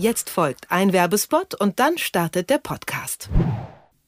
Jetzt folgt ein Werbespot und dann startet der Podcast.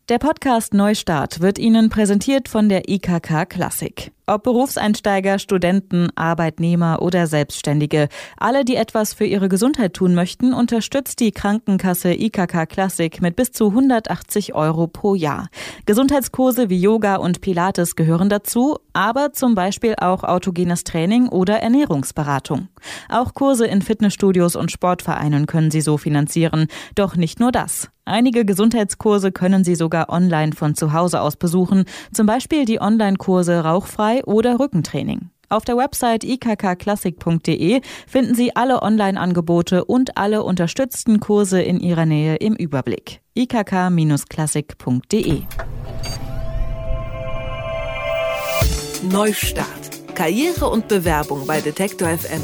Der Podcast Neustart wird Ihnen präsentiert von der IKK Klassik. Ob Berufseinsteiger, Studenten, Arbeitnehmer oder Selbstständige, alle, die etwas für ihre Gesundheit tun möchten, unterstützt die Krankenkasse IKK Classic mit bis zu 180 Euro pro Jahr. Gesundheitskurse wie Yoga und Pilates gehören dazu, aber zum Beispiel auch autogenes Training oder Ernährungsberatung. Auch Kurse in Fitnessstudios und Sportvereinen können Sie so finanzieren. Doch nicht nur das. Einige Gesundheitskurse können Sie sogar online von zu Hause aus besuchen, zum Beispiel die Online-Kurse Rauchfrei oder Rückentraining. Auf der Website ikkklassik.de finden Sie alle Online-Angebote und alle unterstützten Kurse in Ihrer Nähe im Überblick. ikk-klassik.de Neustart. Karriere und Bewerbung bei Detektor FM.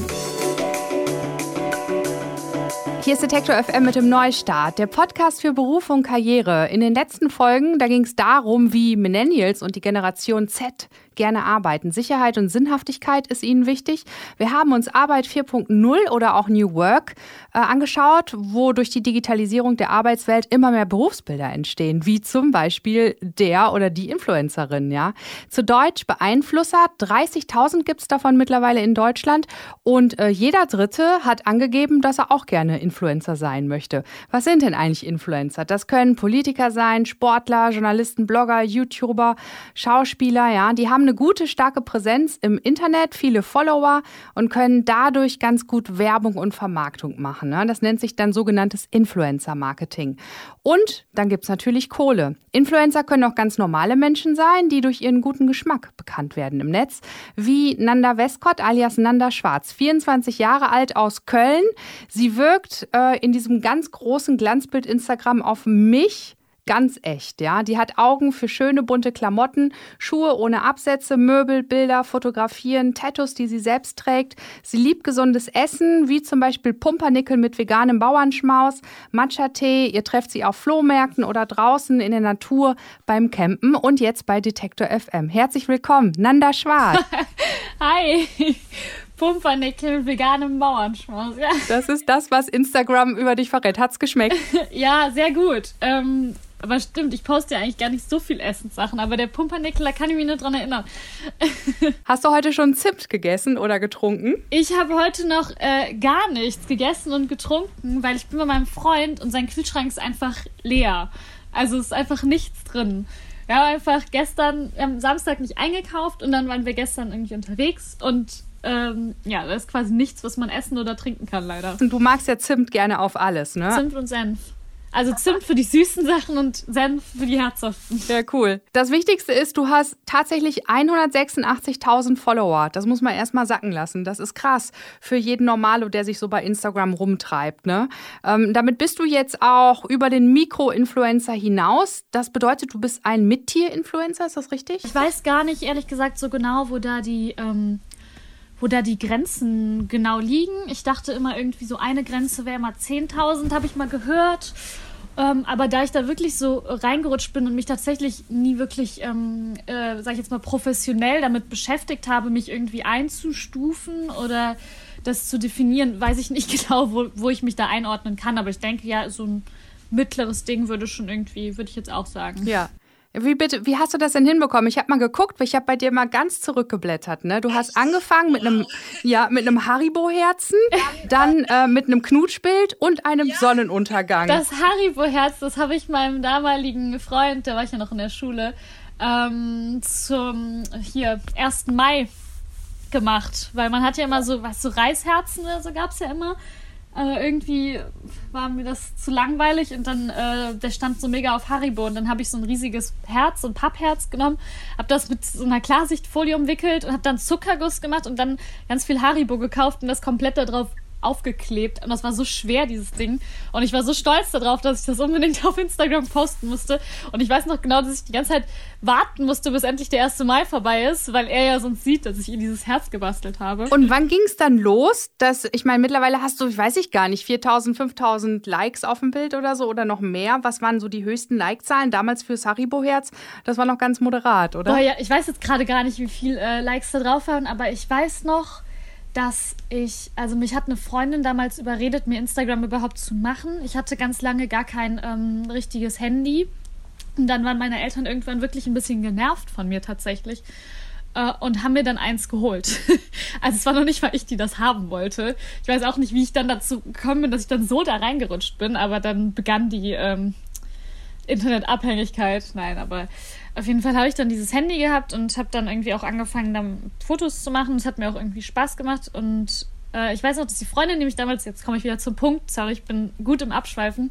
Hier ist Detektor FM mit dem Neustart, der Podcast für Beruf und Karriere. In den letzten Folgen, da ging es darum, wie Millennials und die Generation Z gerne arbeiten. Sicherheit und Sinnhaftigkeit ist ihnen wichtig. Wir haben uns Arbeit 4.0 oder auch New Work äh, angeschaut, wo durch die Digitalisierung der Arbeitswelt immer mehr Berufsbilder entstehen, wie zum Beispiel der oder die Influencerin. Ja? Zu Deutsch Beeinflusser, 30.000 gibt es davon mittlerweile in Deutschland und äh, jeder Dritte hat angegeben, dass er auch gerne Influencer sein möchte. Was sind denn eigentlich Influencer? Das können Politiker sein, Sportler, Journalisten, Blogger, YouTuber, Schauspieler, ja, die haben eine gute, starke Präsenz im Internet, viele Follower und können dadurch ganz gut Werbung und Vermarktung machen. Ne? Das nennt sich dann sogenanntes Influencer-Marketing. Und dann gibt es natürlich Kohle. Influencer können auch ganz normale Menschen sein, die durch ihren guten Geschmack bekannt werden im Netz, wie Nanda Westcott alias Nanda Schwarz, 24 Jahre alt aus Köln. Sie wirkt äh, in diesem ganz großen Glanzbild Instagram auf mich ganz echt, ja. Die hat Augen für schöne bunte Klamotten, Schuhe ohne Absätze, Möbel, Bilder, Fotografieren, Tattoos, die sie selbst trägt. Sie liebt gesundes Essen, wie zum Beispiel Pumpernickel mit veganem Bauernschmaus, Matcha-Tee. Ihr trefft sie auf Flohmärkten oder draußen in der Natur beim Campen und jetzt bei Detektor FM. Herzlich willkommen, Nanda Schwarz. Hi. Pumpernickel mit veganem Bauernschmaus. Ja. Das ist das, was Instagram über dich verrät. Hat's geschmeckt? ja, sehr gut. Ähm, aber stimmt, ich poste ja eigentlich gar nicht so viel Essenssachen, aber der Pumpernickel, da kann ich mich nur dran erinnern. Hast du heute schon Zimt gegessen oder getrunken? Ich habe heute noch äh, gar nichts gegessen und getrunken, weil ich bin bei meinem Freund und sein Kühlschrank ist einfach leer. Also ist einfach nichts drin. Wir haben einfach gestern, wir haben Samstag nicht eingekauft und dann waren wir gestern irgendwie unterwegs und ähm, ja, da ist quasi nichts, was man essen oder trinken kann, leider. Und du magst ja Zimt gerne auf alles, ne? Zimt und Senf. Also Zimt für die süßen Sachen und Senf für die herzhaften. Ja, cool. Das Wichtigste ist, du hast tatsächlich 186.000 Follower. Das muss man erstmal sacken lassen. Das ist krass für jeden Normalo, der sich so bei Instagram rumtreibt. Ne? Ähm, damit bist du jetzt auch über den Mikro-Influencer hinaus. Das bedeutet, du bist ein Mittier-Influencer, ist das richtig? Ich weiß gar nicht, ehrlich gesagt, so genau, wo da die... Ähm wo da die Grenzen genau liegen. Ich dachte immer irgendwie so eine Grenze wäre immer 10.000, habe ich mal gehört. Ähm, aber da ich da wirklich so reingerutscht bin und mich tatsächlich nie wirklich, ähm, äh, sag ich jetzt mal, professionell damit beschäftigt habe, mich irgendwie einzustufen oder das zu definieren, weiß ich nicht genau, wo, wo ich mich da einordnen kann. Aber ich denke ja, so ein mittleres Ding würde schon irgendwie, würde ich jetzt auch sagen. Ja. Wie bitte, wie hast du das denn hinbekommen? Ich habe mal geguckt, ich habe bei dir mal ganz zurückgeblättert. Ne? Du hast angefangen mit einem, ja, mit einem Haribo-Herzen, dann äh, mit einem Knutschbild und einem ja. Sonnenuntergang. Das Haribo-Herz, das habe ich meinem damaligen Freund, der war ich ja noch in der Schule, ähm, zum hier 1. Mai gemacht, weil man hat ja immer so was so Reisherzen oder so gab es ja immer äh, irgendwie war mir das zu langweilig und dann, äh, der stand so mega auf Haribo und dann habe ich so ein riesiges Herz, so ein Pappherz genommen, habe das mit so einer Klarsichtfolie umwickelt und habe dann Zuckerguss gemacht und dann ganz viel Haribo gekauft und das komplett da drauf aufgeklebt und das war so schwer, dieses Ding. Und ich war so stolz darauf, dass ich das unbedingt auf Instagram posten musste. Und ich weiß noch genau, dass ich die ganze Zeit warten musste, bis endlich der 1. Mai vorbei ist, weil er ja sonst sieht, dass ich ihm dieses Herz gebastelt habe. Und wann ging es dann los? Dass, ich meine, mittlerweile hast du, ich weiß ich gar nicht, 4000, 5000 Likes auf dem Bild oder so oder noch mehr. Was waren so die höchsten Like-Zahlen damals fürs Haribo-Herz? Das war noch ganz moderat, oder? Boah, ja, ich weiß jetzt gerade gar nicht, wie viel äh, Likes da drauf waren, aber ich weiß noch, dass ich, also mich hat eine Freundin damals überredet, mir Instagram überhaupt zu machen. Ich hatte ganz lange gar kein ähm, richtiges Handy. Und dann waren meine Eltern irgendwann wirklich ein bisschen genervt von mir tatsächlich äh, und haben mir dann eins geholt. also es war noch nicht, weil ich die das haben wollte. Ich weiß auch nicht, wie ich dann dazu gekommen bin, dass ich dann so da reingerutscht bin, aber dann begann die ähm, Internetabhängigkeit. Nein, aber auf jeden Fall habe ich dann dieses Handy gehabt und habe dann irgendwie auch angefangen, dann Fotos zu machen. Es hat mir auch irgendwie Spaß gemacht. Und äh, ich weiß noch, dass die Freundin, die mich damals, jetzt komme ich wieder zum Punkt, sorry, ich bin gut im Abschweifen,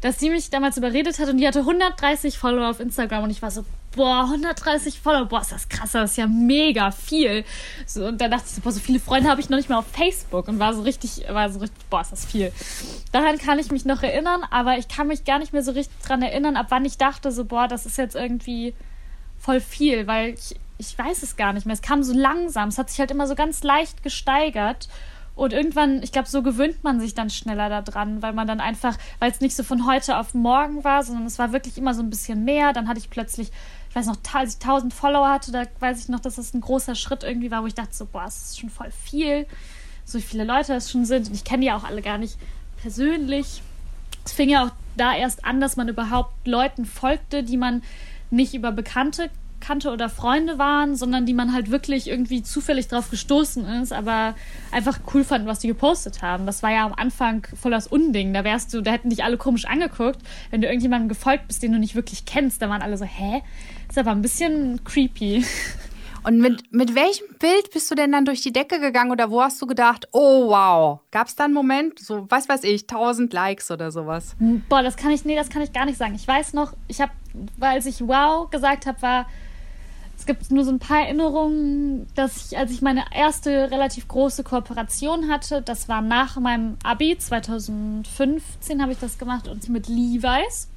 dass sie mich damals überredet hat und die hatte 130 Follower auf Instagram und ich war so, boah, 130 Follower, boah, ist das krass, das ist ja mega viel. So, und dann dachte ich so, boah, so viele Freunde habe ich noch nicht mal auf Facebook und war so richtig, war so richtig, boah, ist das viel. Daran kann ich mich noch erinnern, aber ich kann mich gar nicht mehr so richtig dran erinnern, ab wann ich dachte so, boah, das ist jetzt irgendwie voll viel, weil ich, ich weiß es gar nicht mehr. Es kam so langsam, es hat sich halt immer so ganz leicht gesteigert. Und irgendwann, ich glaube, so gewöhnt man sich dann schneller daran, weil man dann einfach, weil es nicht so von heute auf morgen war, sondern es war wirklich immer so ein bisschen mehr. Dann hatte ich plötzlich, ich weiß noch, als ich 1000 Follower hatte, da weiß ich noch, dass das ein großer Schritt irgendwie war, wo ich dachte so, boah, das ist schon voll viel, so viele Leute es schon sind. Und ich kenne die auch alle gar nicht persönlich. Es fing ja auch da erst an, dass man überhaupt Leuten folgte, die man nicht über Bekannte kannte oder Freunde waren, sondern die man halt wirklich irgendwie zufällig drauf gestoßen ist, aber einfach cool fanden, was die gepostet haben. Das war ja am Anfang voll das Unding. Da wärst du, da hätten dich alle komisch angeguckt, wenn du irgendjemandem gefolgt bist, den du nicht wirklich kennst. Da waren alle so, hä? Ist aber ein bisschen creepy. Und mit, mit welchem Bild bist du denn dann durch die Decke gegangen oder wo hast du gedacht, oh wow, gab es da einen Moment, so was weiß ich, 1000 Likes oder sowas? Boah, das kann ich, nee, das kann ich gar nicht sagen. Ich weiß noch, ich habe, als ich wow gesagt habe, war es gibt nur so ein paar Erinnerungen, dass ich, als ich meine erste relativ große Kooperation hatte, das war nach meinem Abi, 2015 habe ich das gemacht und mit Levi's,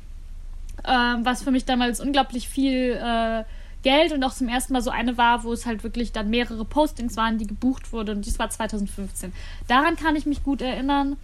äh, was für mich damals unglaublich viel äh, Geld und auch zum ersten Mal so eine war, wo es halt wirklich dann mehrere Postings waren, die gebucht wurden und dies war 2015. Daran kann ich mich gut erinnern.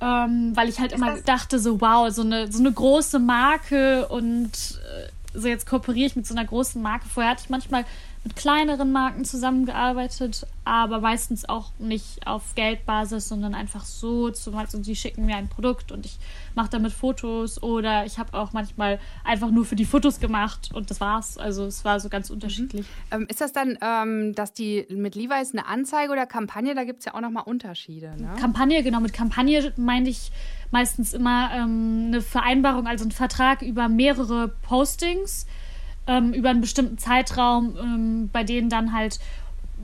Ähm, weil ich halt immer dachte, so wow, so eine, so eine große Marke und äh, so jetzt kooperiere ich mit so einer großen Marke. Vorher hatte ich manchmal mit kleineren Marken zusammengearbeitet, aber meistens auch nicht auf Geldbasis, sondern einfach so, zum Beispiel, die schicken mir ein Produkt und ich mache damit Fotos oder ich habe auch manchmal einfach nur für die Fotos gemacht und das war's. Also es war so ganz unterschiedlich. Mhm. Ähm, ist das dann, ähm, dass die mit Levi's eine Anzeige oder Kampagne, da gibt es ja auch nochmal Unterschiede, ne? Kampagne, genau, mit Kampagne meine ich meistens immer ähm, eine Vereinbarung, also ein Vertrag über mehrere Postings, ähm, über einen bestimmten Zeitraum, ähm, bei denen dann halt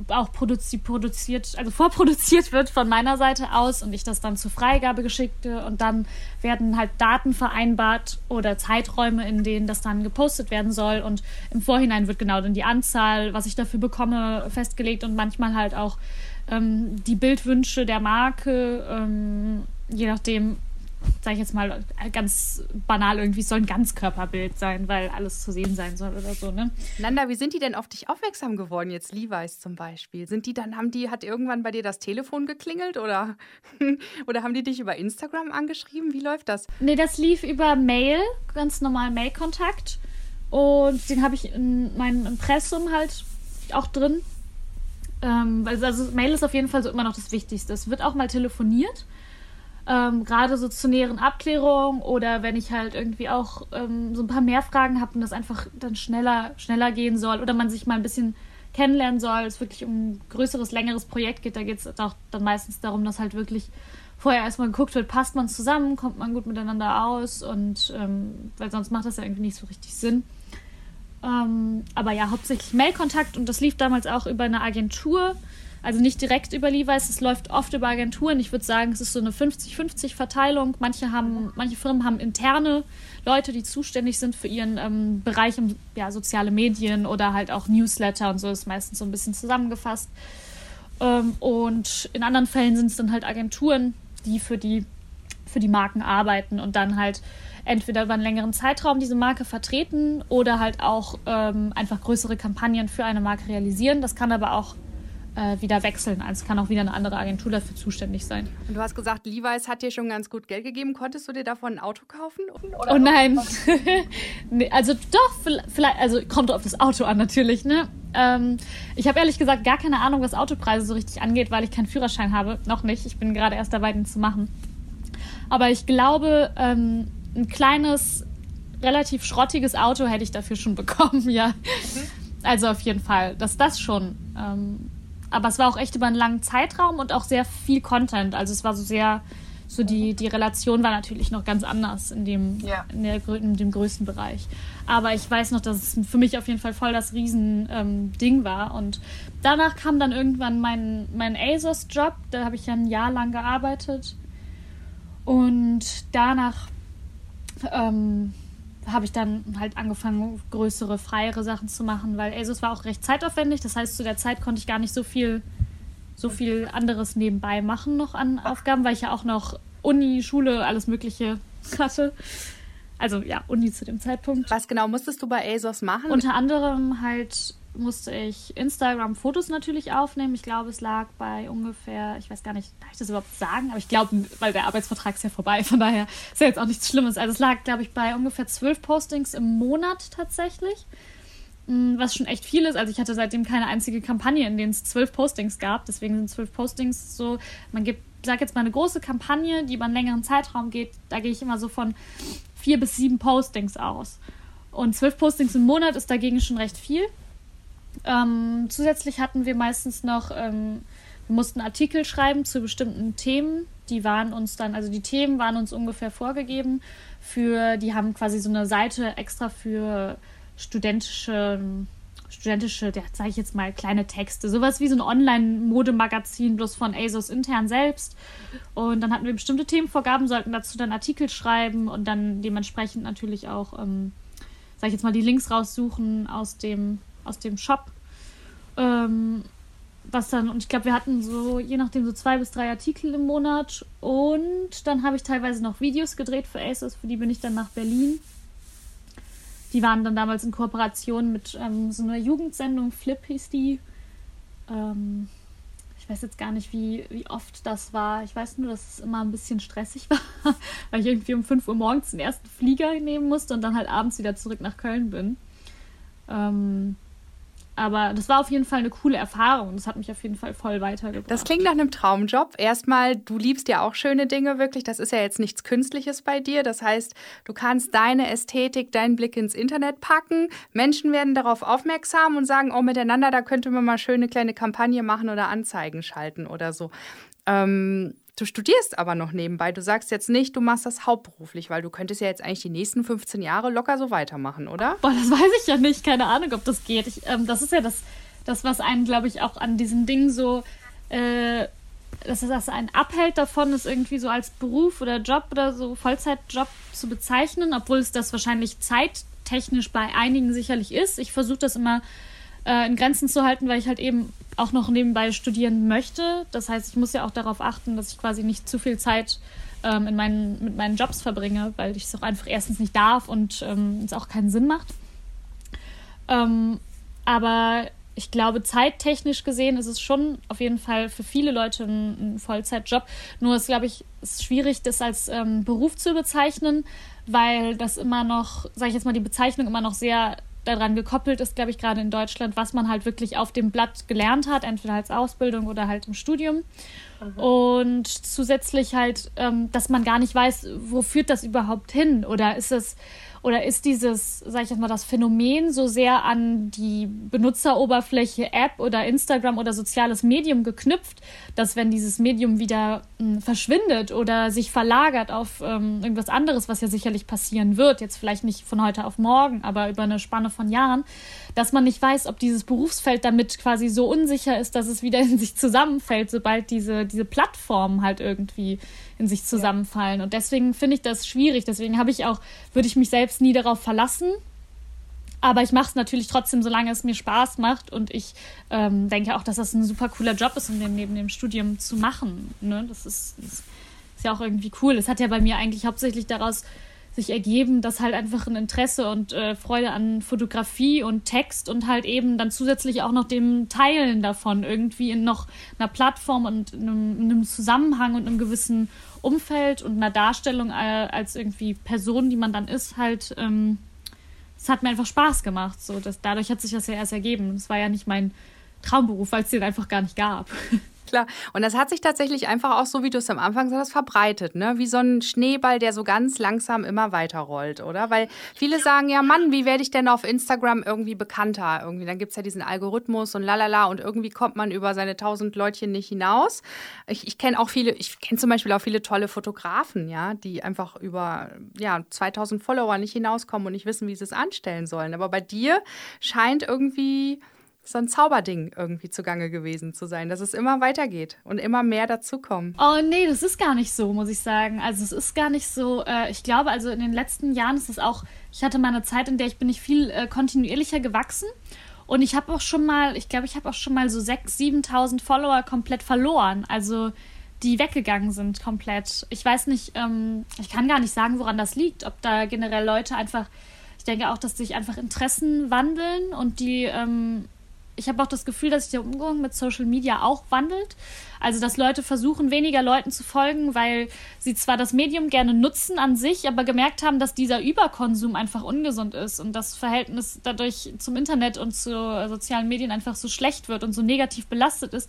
auch produzi produziert, also vorproduziert wird von meiner Seite aus und ich das dann zur Freigabe geschickte und dann werden halt Daten vereinbart oder Zeiträume, in denen das dann gepostet werden soll und im Vorhinein wird genau dann die Anzahl, was ich dafür bekomme, festgelegt und manchmal halt auch ähm, die Bildwünsche der Marke, ähm, je nachdem, sage ich jetzt mal ganz banal irgendwie, soll ein Ganzkörperbild sein, weil alles zu sehen sein soll oder so, ne? Nanda, wie sind die denn auf dich aufmerksam geworden, jetzt Levi's zum Beispiel? Sind die dann, haben die, hat irgendwann bei dir das Telefon geklingelt oder, oder haben die dich über Instagram angeschrieben? Wie läuft das? Nee, das lief über Mail, ganz normal Mail-Kontakt. Und den habe ich in meinem Impressum halt auch drin. Ähm, also Mail ist auf jeden Fall so immer noch das Wichtigste. Es wird auch mal telefoniert ähm, gerade so zur näheren Abklärung oder wenn ich halt irgendwie auch ähm, so ein paar mehr Fragen habe und das einfach dann schneller, schneller gehen soll oder man sich mal ein bisschen kennenlernen soll, es wirklich um ein größeres, längeres Projekt geht, da geht es auch dann meistens darum, dass halt wirklich vorher erstmal geguckt wird, passt man zusammen, kommt man gut miteinander aus und ähm, weil sonst macht das ja irgendwie nicht so richtig Sinn. Ähm, aber ja, hauptsächlich Mailkontakt und das lief damals auch über eine Agentur, also nicht direkt über Levi's, es läuft oft über Agenturen. Ich würde sagen, es ist so eine 50-50 Verteilung. Manche haben, manche Firmen haben interne Leute, die zuständig sind für ihren ähm, Bereich im ja, soziale Medien oder halt auch Newsletter und so ist meistens so ein bisschen zusammengefasst. Ähm, und in anderen Fällen sind es dann halt Agenturen, die für die für die Marken arbeiten und dann halt entweder über einen längeren Zeitraum diese Marke vertreten oder halt auch ähm, einfach größere Kampagnen für eine Marke realisieren. Das kann aber auch äh, wieder wechseln. Also es kann auch wieder eine andere Agentur dafür zuständig sein. Und du hast gesagt, Levi's hat dir schon ganz gut Geld gegeben. Konntest du dir davon ein Auto kaufen? Oder oh nein. nee, also doch, vielleicht, also kommt auf das Auto an natürlich, ne? Ähm, ich habe ehrlich gesagt gar keine Ahnung, was Autopreise so richtig angeht, weil ich keinen Führerschein habe. Noch nicht. Ich bin gerade erst dabei, den zu machen. Aber ich glaube, ähm, ein kleines, relativ schrottiges Auto hätte ich dafür schon bekommen, ja. Mhm. Also auf jeden Fall, dass das schon. Ähm, aber es war auch echt über einen langen Zeitraum und auch sehr viel Content. Also es war so sehr, so die, die Relation war natürlich noch ganz anders in dem, ja. in, der, in dem größten Bereich. Aber ich weiß noch, dass es für mich auf jeden Fall voll das Riesending ähm, war. Und danach kam dann irgendwann mein, mein ASOS-Job. Da habe ich ja ein Jahr lang gearbeitet. Und danach ähm, habe ich dann halt angefangen, größere, freiere Sachen zu machen, weil ASUS war auch recht zeitaufwendig. Das heißt, zu der Zeit konnte ich gar nicht so viel, so viel anderes nebenbei machen noch an Aufgaben, weil ich ja auch noch Uni, Schule, alles Mögliche hatte. Also ja, Uni zu dem Zeitpunkt. Was genau musstest du bei ASOS machen? Unter anderem halt musste ich Instagram-Fotos natürlich aufnehmen. Ich glaube, es lag bei ungefähr, ich weiß gar nicht, darf ich das überhaupt sagen? Aber ich glaube, weil der Arbeitsvertrag ist ja vorbei, von daher ist ja jetzt auch nichts Schlimmes. Also es lag, glaube ich, bei ungefähr zwölf Postings im Monat tatsächlich. Mm, was schon echt viel ist. Also ich hatte seitdem keine einzige Kampagne, in denen es zwölf Postings gab. Deswegen sind zwölf Postings so, man gibt, sag jetzt mal eine große Kampagne, die über einen längeren Zeitraum geht. Da gehe ich immer so von vier bis sieben Postings aus. Und zwölf Postings im Monat ist dagegen schon recht viel. Ähm, zusätzlich hatten wir meistens noch, ähm, wir mussten Artikel schreiben zu bestimmten Themen. Die waren uns dann, also die Themen waren uns ungefähr vorgegeben. Für, die haben quasi so eine Seite extra für studentische, studentische, ja, sage ich jetzt mal, kleine Texte. Sowas wie so ein Online-Modemagazin, bloß von ASOS intern selbst. Und dann hatten wir bestimmte Themenvorgaben, sollten dazu dann Artikel schreiben und dann dementsprechend natürlich auch, ähm, sage ich jetzt mal, die Links raussuchen aus dem aus dem Shop. Ähm, was dann, und ich glaube, wir hatten so, je nachdem, so zwei bis drei Artikel im Monat. Und dann habe ich teilweise noch Videos gedreht für ASOS, für die bin ich dann nach Berlin. Die waren dann damals in Kooperation mit ähm, so einer Jugendsendung, Flip hieß die. Ähm, ich weiß jetzt gar nicht, wie, wie oft das war. Ich weiß nur, dass es immer ein bisschen stressig war, weil ich irgendwie um 5 Uhr morgens den ersten Flieger nehmen musste und dann halt abends wieder zurück nach Köln bin. Ähm, aber das war auf jeden Fall eine coole Erfahrung. Das hat mich auf jeden Fall voll weitergebracht. Das klingt nach einem Traumjob. Erstmal, du liebst ja auch schöne Dinge wirklich. Das ist ja jetzt nichts Künstliches bei dir. Das heißt, du kannst deine Ästhetik, deinen Blick ins Internet packen. Menschen werden darauf aufmerksam und sagen, oh, miteinander, da könnte man mal schöne kleine Kampagne machen oder Anzeigen schalten oder so. Ähm, Du studierst aber noch nebenbei. Du sagst jetzt nicht, du machst das hauptberuflich, weil du könntest ja jetzt eigentlich die nächsten 15 Jahre locker so weitermachen, oder? Boah, das weiß ich ja nicht. Keine Ahnung, ob das geht. Ich, ähm, das ist ja das, das was einen, glaube ich, auch an diesem Ding so, äh, dass das einen abhält davon, es irgendwie so als Beruf oder Job oder so Vollzeitjob zu bezeichnen, obwohl es das wahrscheinlich zeittechnisch bei einigen sicherlich ist. Ich versuche das immer äh, in Grenzen zu halten, weil ich halt eben auch noch nebenbei studieren möchte. Das heißt, ich muss ja auch darauf achten, dass ich quasi nicht zu viel Zeit ähm, in meinen, mit meinen Jobs verbringe, weil ich es auch einfach erstens nicht darf und ähm, es auch keinen Sinn macht. Ähm, aber ich glaube, zeittechnisch gesehen ist es schon auf jeden Fall für viele Leute ein, ein Vollzeitjob. Nur ist, glaube ich, ist schwierig, das als ähm, Beruf zu bezeichnen, weil das immer noch, sage ich jetzt mal, die Bezeichnung immer noch sehr daran gekoppelt ist, glaube ich, gerade in Deutschland, was man halt wirklich auf dem Blatt gelernt hat, entweder als Ausbildung oder halt im Studium. Mhm. Und zusätzlich halt, ähm, dass man gar nicht weiß, wo führt das überhaupt hin? Oder ist es oder ist dieses, sag ich jetzt mal, das Phänomen so sehr an die Benutzeroberfläche App oder Instagram oder soziales Medium geknüpft, dass wenn dieses Medium wieder mh, hm, verschwindet oder sich verlagert auf ähm, irgendwas anderes, was ja sicherlich passieren wird, jetzt vielleicht nicht von heute auf morgen, aber über eine Spanne von Jahren, dass man nicht weiß, ob dieses Berufsfeld damit quasi so unsicher ist, dass es wieder in sich zusammenfällt, sobald diese, diese Plattformen halt irgendwie in sich zusammenfallen. Und deswegen finde ich das schwierig. Deswegen habe ich auch, würde ich mich selbst nie darauf verlassen. Aber ich mache es natürlich trotzdem, solange es mir Spaß macht. Und ich ähm, denke auch, dass das ein super cooler Job ist, um den neben dem Studium zu machen. Ne? Das, ist, das ist ja auch irgendwie cool. Es hat ja bei mir eigentlich hauptsächlich daraus sich ergeben, dass halt einfach ein Interesse und äh, Freude an Fotografie und Text und halt eben dann zusätzlich auch noch dem Teilen davon irgendwie in noch einer Plattform und in einem, in einem Zusammenhang und einem gewissen Umfeld und einer Darstellung äh, als irgendwie Person, die man dann ist, halt, ähm, es hat mir einfach Spaß gemacht. So, dass, dadurch hat sich das ja erst ergeben. Es war ja nicht mein Traumberuf, weil es den einfach gar nicht gab. Klar. Und das hat sich tatsächlich einfach auch so, wie du es am Anfang sagst, verbreitet, ne? Wie so ein Schneeball, der so ganz langsam immer weiter rollt, oder? Weil viele sagen ja, Mann, wie werde ich denn auf Instagram irgendwie bekannter? Irgendwie, dann gibt es ja diesen Algorithmus und lalala und irgendwie kommt man über seine tausend Leutchen nicht hinaus. Ich, ich kenne auch viele, ich kenne zum Beispiel auch viele tolle Fotografen, ja, die einfach über ja, 2000 Follower nicht hinauskommen und nicht wissen, wie sie es anstellen sollen. Aber bei dir scheint irgendwie so ein Zauberding irgendwie zugange gewesen zu sein, dass es immer weitergeht und immer mehr dazukommen. Oh nee, das ist gar nicht so, muss ich sagen. Also es ist gar nicht so, äh, ich glaube, also in den letzten Jahren ist es auch, ich hatte mal eine Zeit, in der ich bin nicht viel äh, kontinuierlicher gewachsen und ich habe auch schon mal, ich glaube, ich habe auch schon mal so 6.000, 7.000 Follower komplett verloren, also die weggegangen sind komplett. Ich weiß nicht, ähm, ich kann gar nicht sagen, woran das liegt, ob da generell Leute einfach ich denke auch, dass sich einfach Interessen wandeln und die ähm, ich habe auch das Gefühl, dass sich der Umgang mit Social Media auch wandelt. Also, dass Leute versuchen, weniger Leuten zu folgen, weil sie zwar das Medium gerne nutzen an sich, aber gemerkt haben, dass dieser Überkonsum einfach ungesund ist und das Verhältnis dadurch zum Internet und zu sozialen Medien einfach so schlecht wird und so negativ belastet ist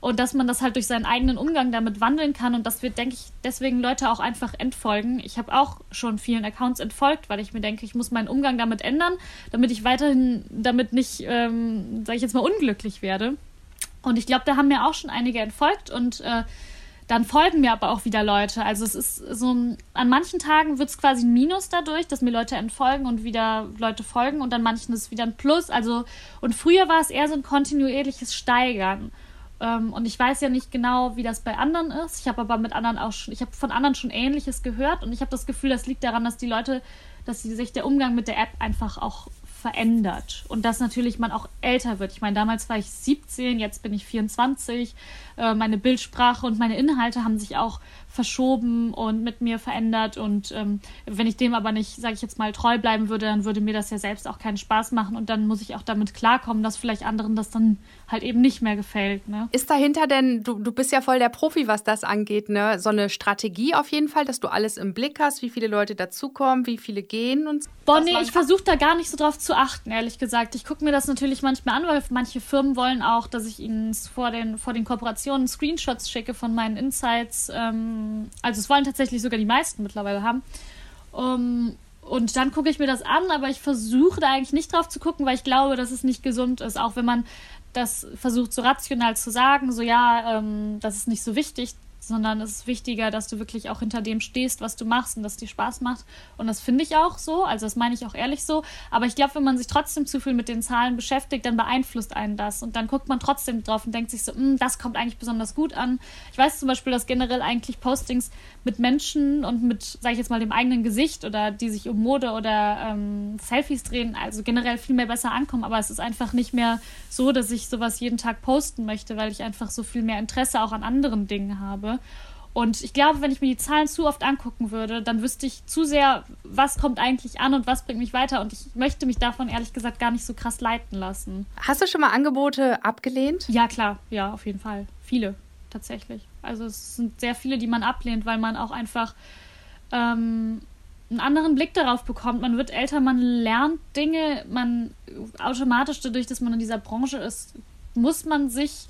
und dass man das halt durch seinen eigenen Umgang damit wandeln kann und das wird, denke ich, deswegen Leute auch einfach entfolgen. Ich habe auch schon vielen Accounts entfolgt, weil ich mir denke, ich muss meinen Umgang damit ändern, damit ich weiterhin damit nicht, ähm, sage ich jetzt mal, unglücklich werde. Und ich glaube, da haben mir auch schon einige entfolgt und äh, dann folgen mir aber auch wieder Leute. Also es ist so, an manchen Tagen wird es quasi ein Minus dadurch, dass mir Leute entfolgen und wieder Leute folgen und an manchen ist es wieder ein Plus. Also, und früher war es eher so ein kontinuierliches Steigern. Ähm, und ich weiß ja nicht genau, wie das bei anderen ist. Ich habe aber mit anderen auch schon, ich habe von anderen schon Ähnliches gehört und ich habe das Gefühl, das liegt daran, dass die Leute, dass sie sich der Umgang mit der App einfach auch verändert und dass natürlich man auch älter wird. Ich meine, damals war ich 17, jetzt bin ich 24. Äh, meine Bildsprache und meine Inhalte haben sich auch verschoben und mit mir verändert. Und ähm, wenn ich dem aber nicht, sage ich jetzt mal, treu bleiben würde, dann würde mir das ja selbst auch keinen Spaß machen. Und dann muss ich auch damit klarkommen, dass vielleicht anderen das dann halt eben nicht mehr gefällt. Ne? Ist dahinter denn, du, du bist ja voll der Profi, was das angeht, ne? So eine Strategie auf jeden Fall, dass du alles im Blick hast, wie viele Leute dazukommen, wie viele gehen und Boah, nee, ich versuche da gar nicht so drauf zu achten, ehrlich gesagt. Ich gucke mir das natürlich manchmal an, weil manche Firmen wollen auch, dass ich ihnen vor den, vor den Kooperationen Screenshots schicke von meinen Insights. Ähm, also es wollen tatsächlich sogar die meisten mittlerweile haben. Um, und dann gucke ich mir das an, aber ich versuche da eigentlich nicht drauf zu gucken, weil ich glaube, dass es nicht gesund ist. Auch wenn man das versucht so rational zu sagen, so ja, ähm, das ist nicht so wichtig, sondern es ist wichtiger, dass du wirklich auch hinter dem stehst, was du machst und dass dir Spaß macht. Und das finde ich auch so, also das meine ich auch ehrlich so. Aber ich glaube, wenn man sich trotzdem zu viel mit den Zahlen beschäftigt, dann beeinflusst einen das. Und dann guckt man trotzdem drauf und denkt sich so, hm, das kommt eigentlich besonders gut an. Ich weiß zum Beispiel, dass generell eigentlich Postings mit Menschen und mit, sage ich jetzt mal, dem eigenen Gesicht oder die sich um Mode oder ähm, Selfies drehen, also generell viel mehr besser ankommen. Aber es ist einfach nicht mehr so, dass ich sowas jeden Tag posten möchte, weil ich einfach so viel mehr Interesse auch an anderen Dingen habe. Und ich glaube, wenn ich mir die Zahlen zu oft angucken würde, dann wüsste ich zu sehr, was kommt eigentlich an und was bringt mich weiter. Und ich möchte mich davon ehrlich gesagt gar nicht so krass leiten lassen. Hast du schon mal Angebote abgelehnt? Ja, klar. Ja, auf jeden Fall. Viele, tatsächlich. Also es sind sehr viele, die man ablehnt, weil man auch einfach ähm, einen anderen Blick darauf bekommt. Man wird älter, man lernt Dinge, man automatisch dadurch, dass man in dieser Branche ist, muss man sich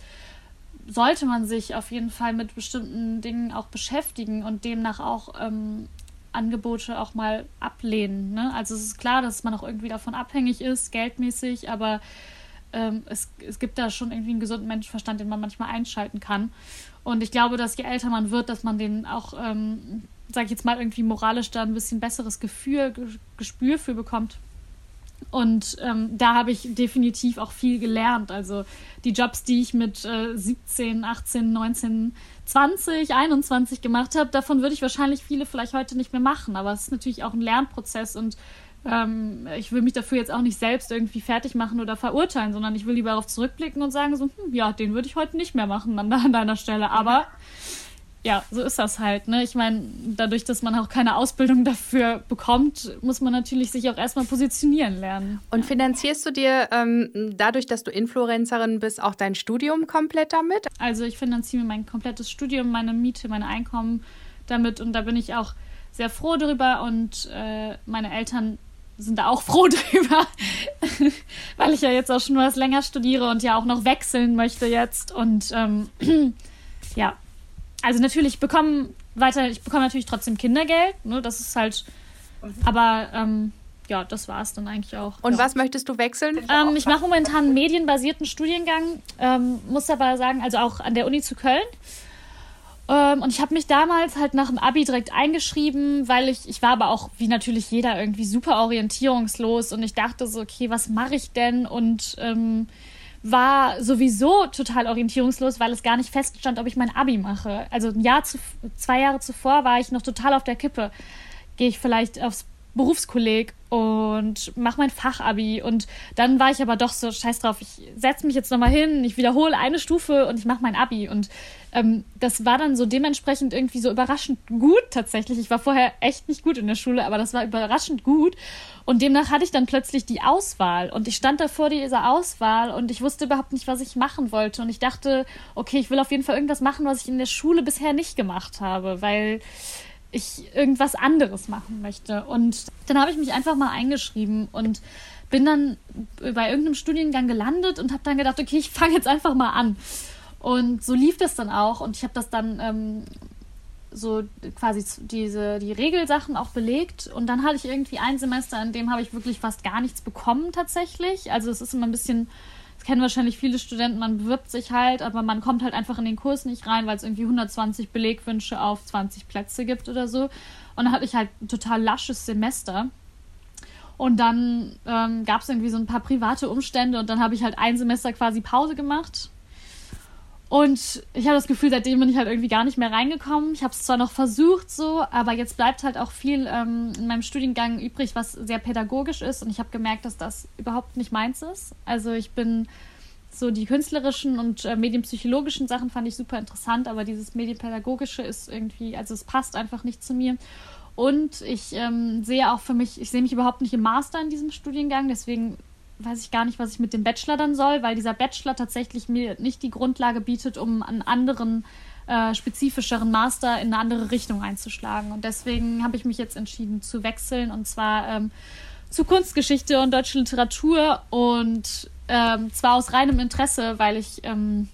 sollte man sich auf jeden Fall mit bestimmten Dingen auch beschäftigen und demnach auch ähm, Angebote auch mal ablehnen. Ne? Also es ist klar, dass man auch irgendwie davon abhängig ist, geldmäßig, aber ähm, es, es gibt da schon irgendwie einen gesunden Menschenverstand, den man manchmal einschalten kann. Und ich glaube, dass je älter man wird, dass man den auch, ähm, sag ich jetzt mal, irgendwie moralisch da ein bisschen besseres Gefühl, Gespür für bekommt. Und ähm, da habe ich definitiv auch viel gelernt. Also die Jobs, die ich mit äh, 17, 18, 19, 20, 21 gemacht habe, davon würde ich wahrscheinlich viele vielleicht heute nicht mehr machen. Aber es ist natürlich auch ein Lernprozess und ähm, ich will mich dafür jetzt auch nicht selbst irgendwie fertig machen oder verurteilen, sondern ich will lieber darauf zurückblicken und sagen so, hm, ja, den würde ich heute nicht mehr machen an, an deiner Stelle. Aber ja, so ist das halt. Ne? Ich meine, dadurch, dass man auch keine Ausbildung dafür bekommt, muss man natürlich sich auch erstmal positionieren lernen. Und finanzierst du dir ähm, dadurch, dass du Influencerin bist, auch dein Studium komplett damit? Also ich finanziere mein komplettes Studium, meine Miete, meine Einkommen damit und da bin ich auch sehr froh drüber und äh, meine Eltern sind da auch froh drüber, weil ich ja jetzt auch schon was länger studiere und ja auch noch wechseln möchte jetzt und ähm, ja, also natürlich bekommen weiter, ich bekomme natürlich trotzdem Kindergeld, ne, das ist halt, aber ähm, ja, das war es dann eigentlich auch. Und ja. was möchtest du wechseln? Ähm, ich mache momentan einen medienbasierten Studiengang, ähm, muss aber sagen, also auch an der Uni zu Köln. Ähm, und ich habe mich damals halt nach dem Abi direkt eingeschrieben, weil ich, ich war aber auch, wie natürlich jeder, irgendwie super orientierungslos und ich dachte so, okay, was mache ich denn? Und ähm, war sowieso total orientierungslos, weil es gar nicht feststand, ob ich mein Abi mache. Also ein Jahr zu, zwei Jahre zuvor war ich noch total auf der Kippe. Gehe ich vielleicht aufs Berufskolleg und mache mein Fachabi. Und dann war ich aber doch so scheiß drauf, ich setze mich jetzt nochmal hin, ich wiederhole eine Stufe und ich mache mein Abi. Und ähm, das war dann so dementsprechend irgendwie so überraschend gut tatsächlich. Ich war vorher echt nicht gut in der Schule, aber das war überraschend gut. Und demnach hatte ich dann plötzlich die Auswahl. Und ich stand da vor dieser Auswahl und ich wusste überhaupt nicht, was ich machen wollte. Und ich dachte, okay, ich will auf jeden Fall irgendwas machen, was ich in der Schule bisher nicht gemacht habe, weil ich irgendwas anderes machen möchte. Und dann habe ich mich einfach mal eingeschrieben und bin dann bei irgendeinem Studiengang gelandet und habe dann gedacht, okay, ich fange jetzt einfach mal an. Und so lief das dann auch und ich habe das dann ähm, so quasi diese die Regelsachen auch belegt und dann hatte ich irgendwie ein Semester, in dem habe ich wirklich fast gar nichts bekommen tatsächlich. Also es ist immer ein bisschen das kennen wahrscheinlich viele Studenten, man bewirbt sich halt, aber man kommt halt einfach in den Kurs nicht rein, weil es irgendwie 120 Belegwünsche auf 20 Plätze gibt oder so. Und dann hatte ich halt ein total lasches Semester. Und dann ähm, gab es irgendwie so ein paar private Umstände und dann habe ich halt ein Semester quasi Pause gemacht und ich habe das Gefühl, seitdem bin ich halt irgendwie gar nicht mehr reingekommen. Ich habe es zwar noch versucht so, aber jetzt bleibt halt auch viel ähm, in meinem Studiengang übrig, was sehr pädagogisch ist. Und ich habe gemerkt, dass das überhaupt nicht meins ist. Also ich bin so die künstlerischen und äh, medienpsychologischen Sachen fand ich super interessant, aber dieses medienpädagogische ist irgendwie, also es passt einfach nicht zu mir. Und ich ähm, sehe auch für mich, ich sehe mich überhaupt nicht im Master in diesem Studiengang, deswegen weiß ich gar nicht, was ich mit dem Bachelor dann soll, weil dieser Bachelor tatsächlich mir nicht die Grundlage bietet, um einen anderen, äh, spezifischeren Master in eine andere Richtung einzuschlagen. Und deswegen habe ich mich jetzt entschieden zu wechseln und zwar ähm, zu Kunstgeschichte und deutsche Literatur und ähm, zwar aus reinem Interesse, weil ich ähm,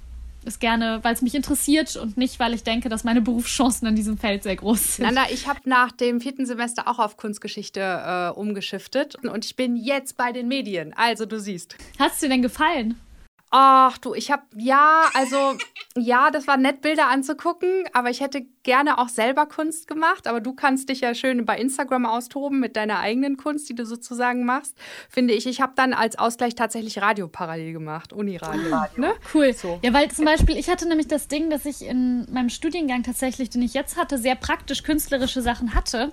es gerne, weil es mich interessiert und nicht, weil ich denke, dass meine Berufschancen in diesem Feld sehr groß sind. Nanda, ich habe nach dem vierten Semester auch auf Kunstgeschichte äh, umgeschiftet und ich bin jetzt bei den Medien. Also du siehst. Hat es dir denn gefallen? Ach du, ich habe ja, also ja, das war nett, Bilder anzugucken, aber ich hätte gerne auch selber Kunst gemacht. Aber du kannst dich ja schön bei Instagram austoben mit deiner eigenen Kunst, die du sozusagen machst. Finde ich. Ich habe dann als Ausgleich tatsächlich Radio parallel gemacht, Uniradio. Ah, ne? Cool. So. Ja, weil zum Beispiel, ich hatte nämlich das Ding, dass ich in meinem Studiengang tatsächlich, den ich jetzt hatte, sehr praktisch künstlerische Sachen hatte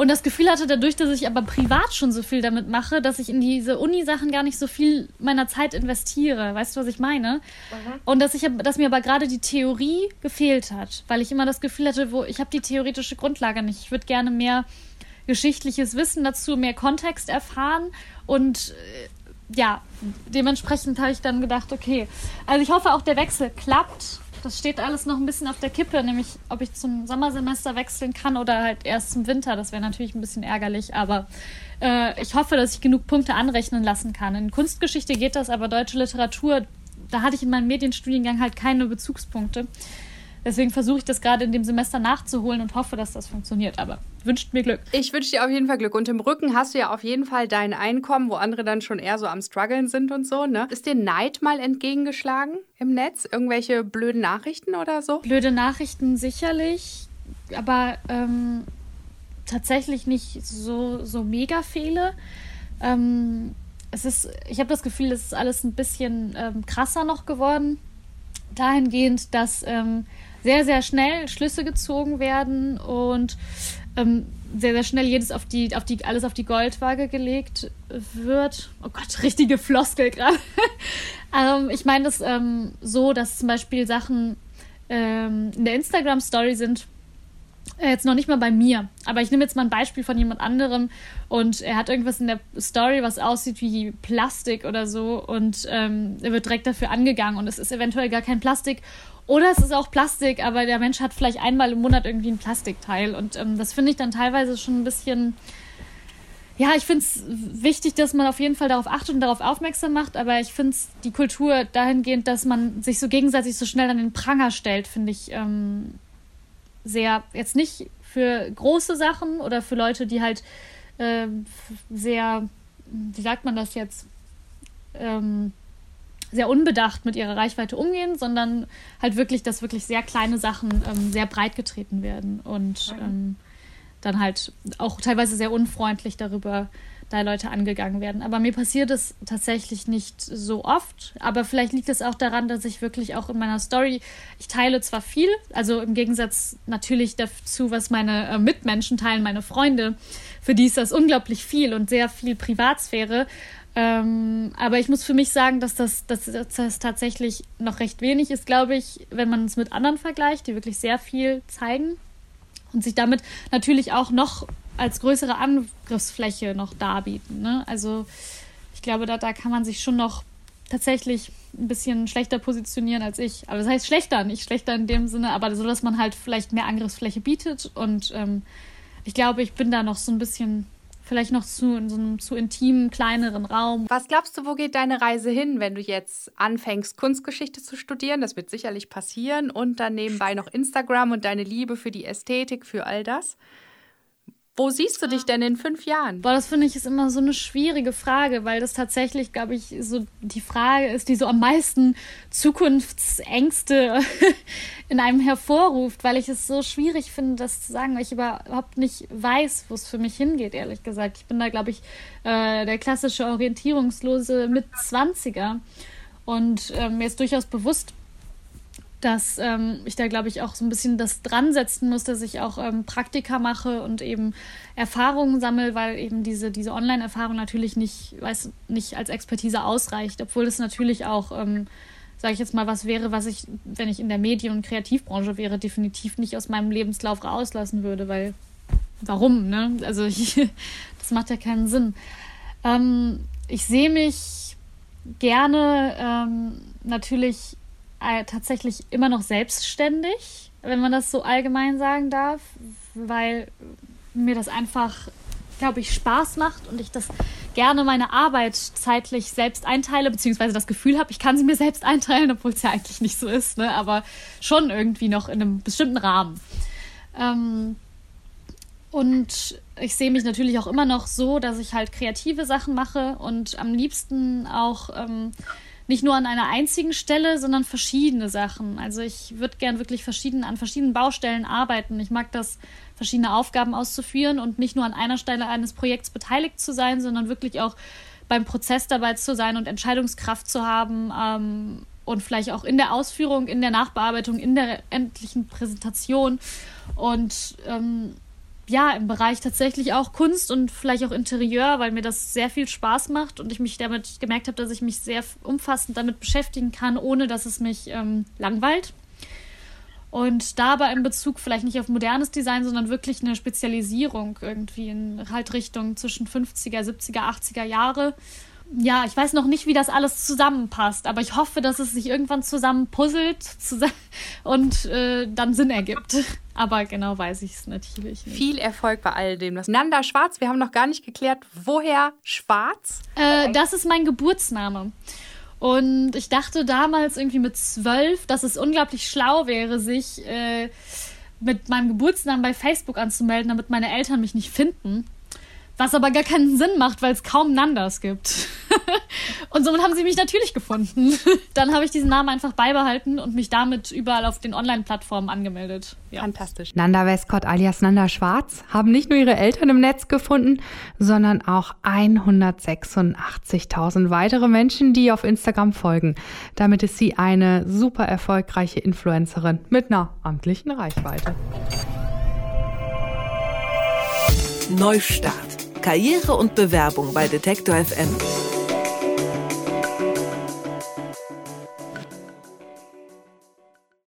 und das Gefühl hatte dadurch, dass ich aber privat schon so viel damit mache, dass ich in diese Uni-Sachen gar nicht so viel meiner Zeit investiere. Weißt du, was ich meine? Mhm. Und dass ich, dass mir aber gerade die Theorie gefehlt hat, weil ich immer das Gefühl hatte, wo ich habe die theoretische Grundlage nicht. Ich würde gerne mehr geschichtliches Wissen dazu, mehr Kontext erfahren und äh, ja, dementsprechend habe ich dann gedacht, okay, also ich hoffe auch der Wechsel klappt das steht alles noch ein bisschen auf der Kippe, nämlich ob ich zum Sommersemester wechseln kann oder halt erst zum Winter. Das wäre natürlich ein bisschen ärgerlich, aber äh, ich hoffe, dass ich genug Punkte anrechnen lassen kann. In Kunstgeschichte geht das, aber deutsche Literatur, da hatte ich in meinem Medienstudiengang halt keine Bezugspunkte. Deswegen versuche ich das gerade in dem Semester nachzuholen und hoffe, dass das funktioniert. Aber wünscht mir Glück. Ich wünsche dir auf jeden Fall Glück. Und im Rücken hast du ja auf jeden Fall dein Einkommen, wo andere dann schon eher so am struggeln sind und so. Ne? Ist dir Neid mal entgegengeschlagen im Netz? Irgendwelche blöden Nachrichten oder so? Blöde Nachrichten sicherlich, aber ähm, tatsächlich nicht so, so mega viele. Ähm, es ist, ich habe das Gefühl, es ist alles ein bisschen ähm, krasser noch geworden. Dahingehend, dass ähm, sehr, sehr schnell Schlüsse gezogen werden und ähm, sehr, sehr schnell jedes auf die, auf die, alles auf die Goldwaage gelegt wird. Oh Gott, richtige Floskel gerade. ähm, ich meine das ähm, so, dass zum Beispiel Sachen ähm, in der Instagram-Story sind, äh, jetzt noch nicht mal bei mir, aber ich nehme jetzt mal ein Beispiel von jemand anderem und er hat irgendwas in der Story, was aussieht wie Plastik oder so und ähm, er wird direkt dafür angegangen und es ist eventuell gar kein Plastik oder es ist auch Plastik, aber der Mensch hat vielleicht einmal im Monat irgendwie ein Plastikteil. Und ähm, das finde ich dann teilweise schon ein bisschen ja, ich finde es wichtig, dass man auf jeden Fall darauf achtet und darauf aufmerksam macht, aber ich finde es die Kultur dahingehend, dass man sich so gegenseitig so schnell an den Pranger stellt, finde ich ähm, sehr, jetzt nicht für große Sachen oder für Leute, die halt äh, sehr, wie sagt man das jetzt, ähm, sehr unbedacht mit ihrer Reichweite umgehen, sondern halt wirklich, dass wirklich sehr kleine Sachen ähm, sehr breit getreten werden und ähm, dann halt auch teilweise sehr unfreundlich darüber da Leute angegangen werden. Aber mir passiert es tatsächlich nicht so oft. Aber vielleicht liegt es auch daran, dass ich wirklich auch in meiner Story, ich teile zwar viel, also im Gegensatz natürlich dazu, was meine äh, Mitmenschen teilen, meine Freunde, für die ist das unglaublich viel und sehr viel Privatsphäre. Ähm, aber ich muss für mich sagen, dass das, dass das tatsächlich noch recht wenig ist, glaube ich, wenn man es mit anderen vergleicht, die wirklich sehr viel zeigen und sich damit natürlich auch noch als größere Angriffsfläche noch darbieten. Ne? Also ich glaube, da, da kann man sich schon noch tatsächlich ein bisschen schlechter positionieren als ich. Aber das heißt schlechter, nicht schlechter in dem Sinne, aber so, dass man halt vielleicht mehr Angriffsfläche bietet. Und ähm, ich glaube, ich bin da noch so ein bisschen vielleicht noch zu, in so einem zu intimen, kleineren Raum. Was glaubst du, wo geht deine Reise hin, wenn du jetzt anfängst, Kunstgeschichte zu studieren? Das wird sicherlich passieren. Und dann nebenbei noch Instagram und deine Liebe für die Ästhetik, für all das. Wo siehst du dich denn in fünf Jahren? Boah, das finde ich ist immer so eine schwierige Frage, weil das tatsächlich, glaube ich, so die Frage ist, die so am meisten Zukunftsängste in einem hervorruft, weil ich es so schwierig finde, das zu sagen, weil ich überhaupt nicht weiß, wo es für mich hingeht, ehrlich gesagt. Ich bin da, glaube ich, äh, der klassische orientierungslose Mitzwanziger und äh, mir ist durchaus bewusst, dass ähm, ich da, glaube ich, auch so ein bisschen das dran setzen muss, dass ich auch ähm, Praktika mache und eben Erfahrungen sammle, weil eben diese, diese Online-Erfahrung natürlich nicht, weiß, nicht als Expertise ausreicht, obwohl es natürlich auch, ähm, sage ich jetzt mal, was wäre, was ich, wenn ich in der Medien- und Kreativbranche wäre, definitiv nicht aus meinem Lebenslauf rauslassen würde, weil warum, ne? Also ich, das macht ja keinen Sinn. Ähm, ich sehe mich gerne ähm, natürlich äh, tatsächlich immer noch selbstständig, wenn man das so allgemein sagen darf, weil mir das einfach, glaube ich, Spaß macht und ich das gerne meine Arbeit zeitlich selbst einteile, beziehungsweise das Gefühl habe, ich kann sie mir selbst einteilen, obwohl es ja eigentlich nicht so ist, ne? aber schon irgendwie noch in einem bestimmten Rahmen. Ähm, und ich sehe mich natürlich auch immer noch so, dass ich halt kreative Sachen mache und am liebsten auch ähm, nicht nur an einer einzigen Stelle, sondern verschiedene Sachen. Also ich würde gern wirklich verschieden, an verschiedenen Baustellen arbeiten. Ich mag das, verschiedene Aufgaben auszuführen und nicht nur an einer Stelle eines Projekts beteiligt zu sein, sondern wirklich auch beim Prozess dabei zu sein und Entscheidungskraft zu haben ähm, und vielleicht auch in der Ausführung, in der Nachbearbeitung, in der endlichen Präsentation. Und ähm, ja, im Bereich tatsächlich auch Kunst und vielleicht auch Interieur, weil mir das sehr viel Spaß macht und ich mich damit gemerkt habe, dass ich mich sehr umfassend damit beschäftigen kann, ohne dass es mich ähm, langweilt. Und dabei in Bezug vielleicht nicht auf modernes Design, sondern wirklich eine Spezialisierung irgendwie in halt Richtung zwischen 50er, 70er, 80er Jahre ja, ich weiß noch nicht, wie das alles zusammenpasst, aber ich hoffe, dass es sich irgendwann zusammenpuzzelt zusammen und äh, dann Sinn ergibt. Aber genau weiß ich es natürlich nicht. Viel Erfolg bei all dem. Nanda Schwarz, wir haben noch gar nicht geklärt, woher Schwarz? Äh, das ist mein Geburtsname. Und ich dachte damals irgendwie mit zwölf, dass es unglaublich schlau wäre, sich äh, mit meinem Geburtsnamen bei Facebook anzumelden, damit meine Eltern mich nicht finden. Was aber gar keinen Sinn macht, weil es kaum Nandas gibt. und somit haben sie mich natürlich gefunden. Dann habe ich diesen Namen einfach beibehalten und mich damit überall auf den Online-Plattformen angemeldet. Ja. Fantastisch. Nanda Westcott alias Nanda Schwarz haben nicht nur ihre Eltern im Netz gefunden, sondern auch 186.000 weitere Menschen, die auf Instagram folgen. Damit ist sie eine super erfolgreiche Influencerin mit einer amtlichen Reichweite. Neustart Karriere und Bewerbung bei Detektor FM.